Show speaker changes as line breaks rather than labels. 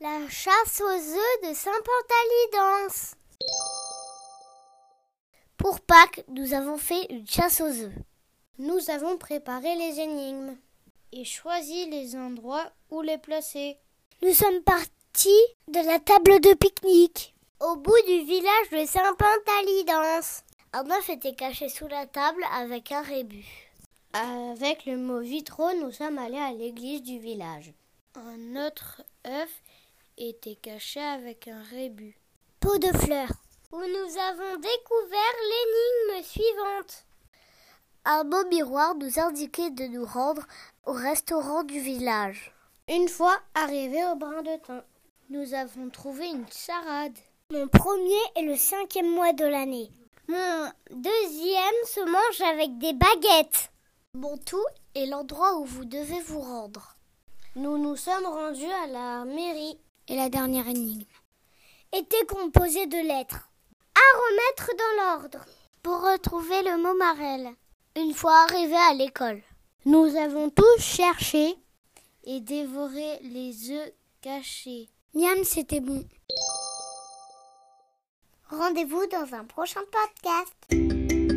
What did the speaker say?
la chasse aux œufs de Saint-Pantalidens. Pour Pâques, nous avons fait une chasse aux œufs. Nous avons préparé les énigmes
et choisi les endroits où les placer.
Nous sommes partis de la table de pique-nique, au bout du village de Saint-Pantalidens. Un œuf était caché sous la table avec un rébut.
Avec le mot vitraux, nous sommes allés à l'église du village. Un autre œuf était caché avec un rébut.
Pot de fleurs. Où nous avons découvert l'énigme suivante. Un beau miroir nous indiquait de nous rendre au restaurant du village.
Une fois arrivés au brin de thym, nous avons trouvé une charade.
Mon premier est le cinquième mois de l'année. Mon deuxième se mange avec des baguettes. Mon tout est l'endroit où vous devez vous rendre.
Nous nous sommes rendus à la mairie.
Et la dernière énigme était composée de lettres à remettre dans l'ordre pour retrouver le mot marelle une fois arrivés à l'école.
Nous avons tous cherché et dévoré les œufs cachés.
Miam, c'était bon. Rendez-vous dans un prochain podcast.